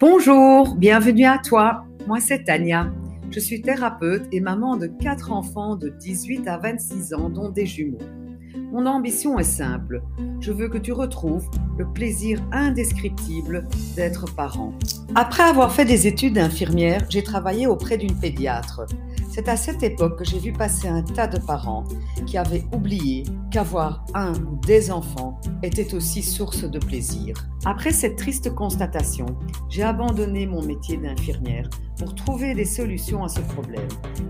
Bonjour, bienvenue à toi. Moi, c'est Tania. Je suis thérapeute et maman de quatre enfants de 18 à 26 ans, dont des jumeaux. Mon ambition est simple. Je veux que tu retrouves le plaisir indescriptible d'être parent. Après avoir fait des études d'infirmière, j'ai travaillé auprès d'une pédiatre. C'est à cette époque que j'ai vu passer un tas de parents qui avaient oublié qu'avoir un ou des enfants était aussi source de plaisir. Après cette triste constatation, j'ai abandonné mon métier d'infirmière pour trouver des solutions à ce problème.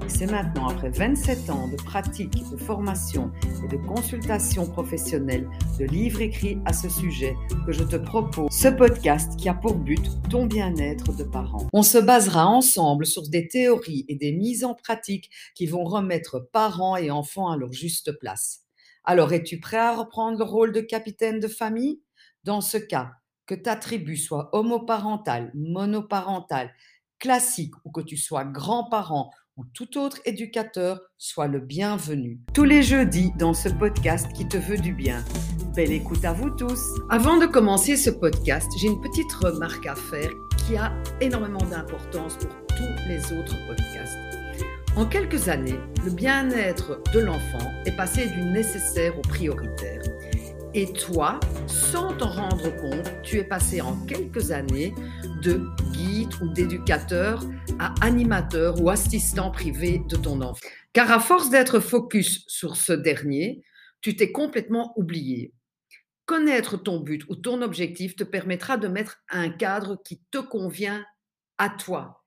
C'est maintenant, après 27 ans de pratique, de formation et de consultation professionnelle, de livres écrits à ce sujet, que je te propose ce podcast qui a pour but ton bien-être de parent. On se basera ensemble sur des théories et des mises en pratique qui vont remettre parents et enfants à leur juste place. Alors, es-tu prêt à reprendre le rôle de capitaine de famille? Dans ce cas, que ta tribu soit homoparentale, monoparentale, classique ou que tu sois grand-parent ou tout autre éducateur, sois le bienvenu. Tous les jeudis dans ce podcast qui te veut du bien. Belle écoute à vous tous. Avant de commencer ce podcast, j'ai une petite remarque à faire qui a énormément d'importance pour tous les autres podcasts. En quelques années, le bien-être de l'enfant est passé du nécessaire au prioritaire. Et toi, sans t'en rendre compte, tu es passé en quelques années de guide ou d'éducateur à animateur ou assistant privé de ton enfant. Car à force d'être focus sur ce dernier, tu t'es complètement oublié. Connaître ton but ou ton objectif te permettra de mettre un cadre qui te convient à toi.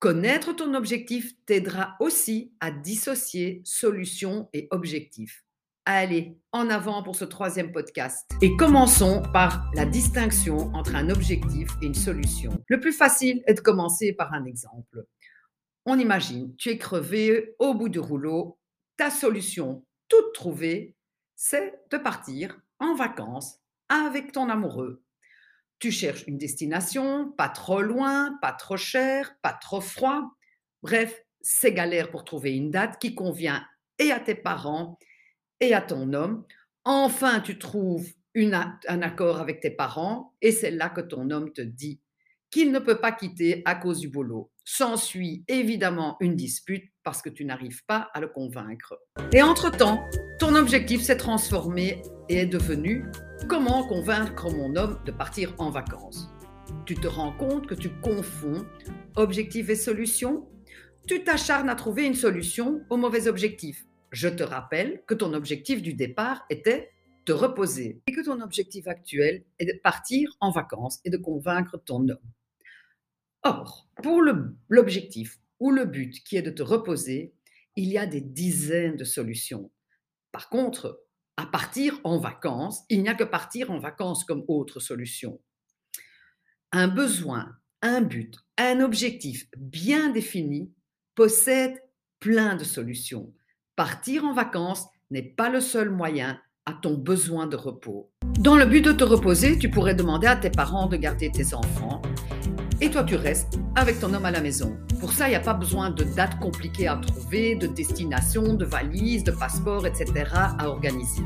Connaître ton objectif t'aidera aussi à dissocier solution et objectif. Allez, en avant pour ce troisième podcast. Et commençons par la distinction entre un objectif et une solution. Le plus facile est de commencer par un exemple. On imagine, tu es crevé au bout du rouleau, ta solution toute trouvée, c'est de partir en vacances avec ton amoureux. Tu cherches une destination, pas trop loin, pas trop cher, pas trop froid. Bref, c'est galère pour trouver une date qui convient et à tes parents et à ton homme. Enfin, tu trouves un accord avec tes parents et c'est là que ton homme te dit qu'il ne peut pas quitter à cause du boulot. S'ensuit évidemment une dispute parce que tu n'arrives pas à le convaincre. Et entre-temps, ton objectif s'est transformé et est devenu comment convaincre mon homme de partir en vacances. Tu te rends compte que tu confonds objectif et solution Tu t'acharnes à trouver une solution au mauvais objectif. Je te rappelle que ton objectif du départ était de reposer et que ton objectif actuel est de partir en vacances et de convaincre ton homme. Or, pour l'objectif ou le but qui est de te reposer, il y a des dizaines de solutions. Par contre, à partir en vacances, il n'y a que partir en vacances comme autre solution. Un besoin, un but, un objectif bien défini possède plein de solutions partir en vacances n'est pas le seul moyen à ton besoin de repos. Dans le but de te reposer, tu pourrais demander à tes parents de garder tes enfants et toi tu restes avec ton homme à la maison. Pour ça, il n'y a pas besoin de dates compliquées à trouver, de destination, de valises, de passeport, etc. à organiser.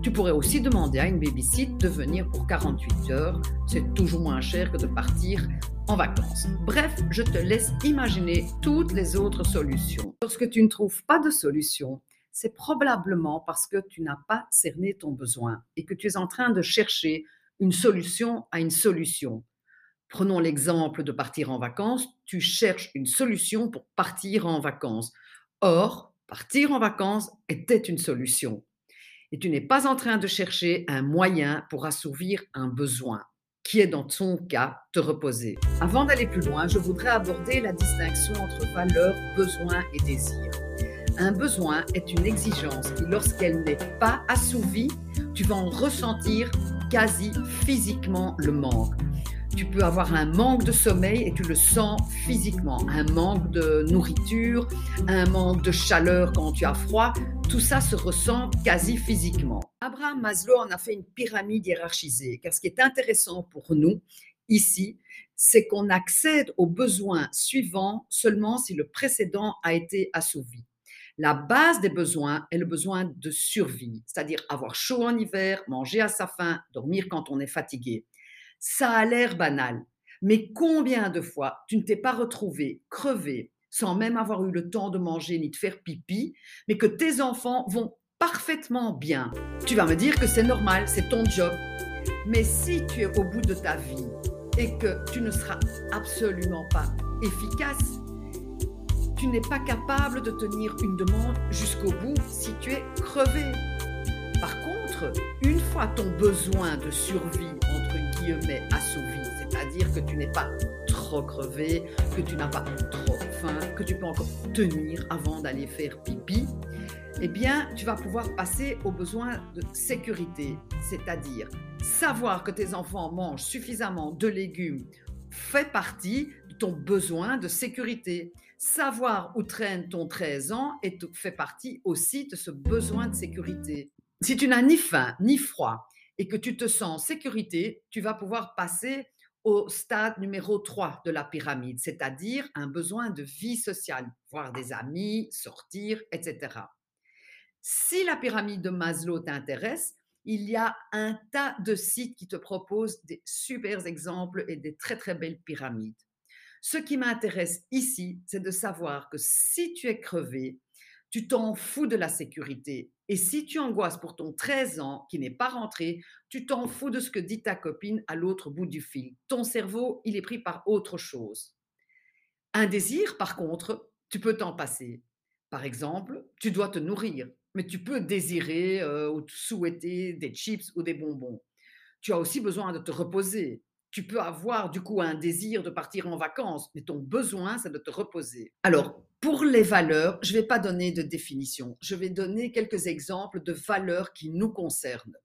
Tu pourrais aussi demander à une babysit de venir pour 48 heures. C'est toujours moins cher que de partir en vacances. Bref, je te laisse imaginer toutes les autres solutions. Lorsque tu ne trouves pas de solution, c'est probablement parce que tu n'as pas cerné ton besoin et que tu es en train de chercher une solution à une solution. Prenons l'exemple de partir en vacances. Tu cherches une solution pour partir en vacances. Or, partir en vacances était une solution et tu n'es pas en train de chercher un moyen pour assouvir un besoin qui est dans ton cas te reposer. Avant d'aller plus loin, je voudrais aborder la distinction entre valeur, besoin et désir. Un besoin est une exigence qui, lorsqu'elle n'est pas assouvie, tu vas en ressentir quasi physiquement le manque tu peux avoir un manque de sommeil et tu le sens physiquement, un manque de nourriture, un manque de chaleur quand tu as froid, tout ça se ressent quasi physiquement. Abraham Maslow en a fait une pyramide hiérarchisée, car ce qui est intéressant pour nous ici, c'est qu'on accède aux besoins suivants seulement si le précédent a été assouvi. La base des besoins est le besoin de survie, c'est-à-dire avoir chaud en hiver, manger à sa faim, dormir quand on est fatigué. Ça a l'air banal, Mais combien de fois tu ne t'es pas retrouvé crevé sans même avoir eu le temps de manger ni de faire pipi, mais que tes enfants vont parfaitement bien. Tu vas me dire que c'est normal, c'est ton job. Mais si tu es au bout de ta vie et que tu ne seras absolument pas efficace, tu n'es pas capable de tenir une demande jusqu'au bout si tu es crevé. Par contre, une fois ton besoin de survie, guillemets, assouvi, c'est-à-dire que tu n'es pas trop crevé, que tu n'as pas trop faim, que tu peux encore tenir avant d'aller faire pipi, eh bien, tu vas pouvoir passer au besoin de sécurité, c'est-à-dire savoir que tes enfants mangent suffisamment de légumes fait partie de ton besoin de sécurité. Savoir où traîne ton 13 ans fait partie aussi de ce besoin de sécurité. Si tu n'as ni faim ni froid et que tu te sens en sécurité, tu vas pouvoir passer au stade numéro 3 de la pyramide, c'est-à-dire un besoin de vie sociale, voir des amis, sortir, etc. Si la pyramide de Maslow t'intéresse, il y a un tas de sites qui te proposent des super exemples et des très très belles pyramides. Ce qui m'intéresse ici, c'est de savoir que si tu es crevé, tu t'en fous de la sécurité. Et si tu angoisses pour ton 13 ans qui n'est pas rentré, tu t'en fous de ce que dit ta copine à l'autre bout du fil. Ton cerveau, il est pris par autre chose. Un désir, par contre, tu peux t'en passer. Par exemple, tu dois te nourrir mais tu peux désirer ou souhaiter des chips ou des bonbons. Tu as aussi besoin de te reposer. Tu peux avoir du coup un désir de partir en vacances, mais ton besoin, c'est de te reposer. Alors, pour les valeurs, je ne vais pas donner de définition. Je vais donner quelques exemples de valeurs qui nous concernent.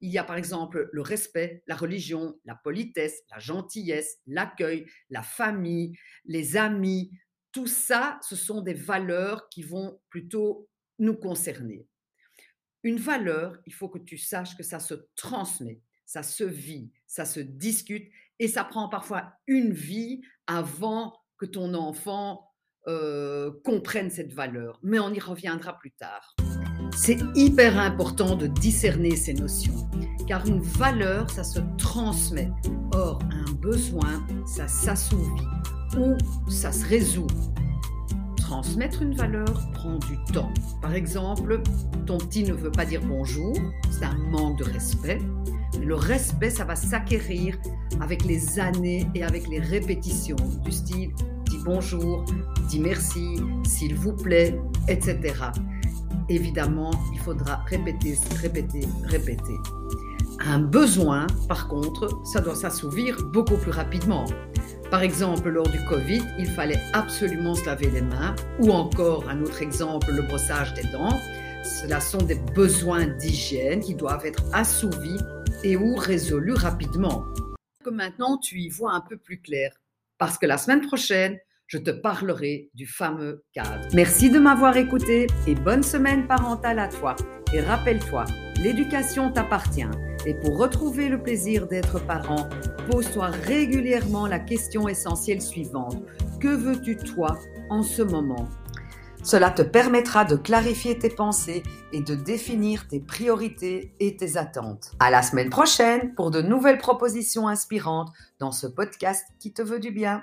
Il y a par exemple le respect, la religion, la politesse, la gentillesse, l'accueil, la famille, les amis. Tout ça, ce sont des valeurs qui vont plutôt nous concerner. Une valeur, il faut que tu saches que ça se transmet, ça se vit, ça se discute et ça prend parfois une vie avant que ton enfant euh, comprenne cette valeur. Mais on y reviendra plus tard. C'est hyper important de discerner ces notions, car une valeur, ça se transmet. Or, un besoin, ça s'assouvit ou ça se résout transmettre une valeur prend du temps. Par exemple, ton petit ne veut pas dire bonjour, c'est un manque de respect. Le respect, ça va s'acquérir avec les années et avec les répétitions du style bonjour, dis merci, s'il vous plaît, etc. Évidemment, il faudra répéter, répéter, répéter. Un besoin, par contre, ça doit s'assouvir beaucoup plus rapidement. Par exemple, lors du Covid, il fallait absolument se laver les mains, ou encore un autre exemple, le brossage des dents. Cela sont des besoins d'hygiène qui doivent être assouvis et ou résolus rapidement. Que maintenant tu y vois un peu plus clair, parce que la semaine prochaine, je te parlerai du fameux cadre. Merci de m'avoir écouté et bonne semaine parentale à toi. Et rappelle-toi, l'éducation t'appartient. Et pour retrouver le plaisir d'être parent, pose-toi régulièrement la question essentielle suivante. Que veux-tu toi en ce moment? Cela te permettra de clarifier tes pensées et de définir tes priorités et tes attentes. À la semaine prochaine pour de nouvelles propositions inspirantes dans ce podcast qui te veut du bien.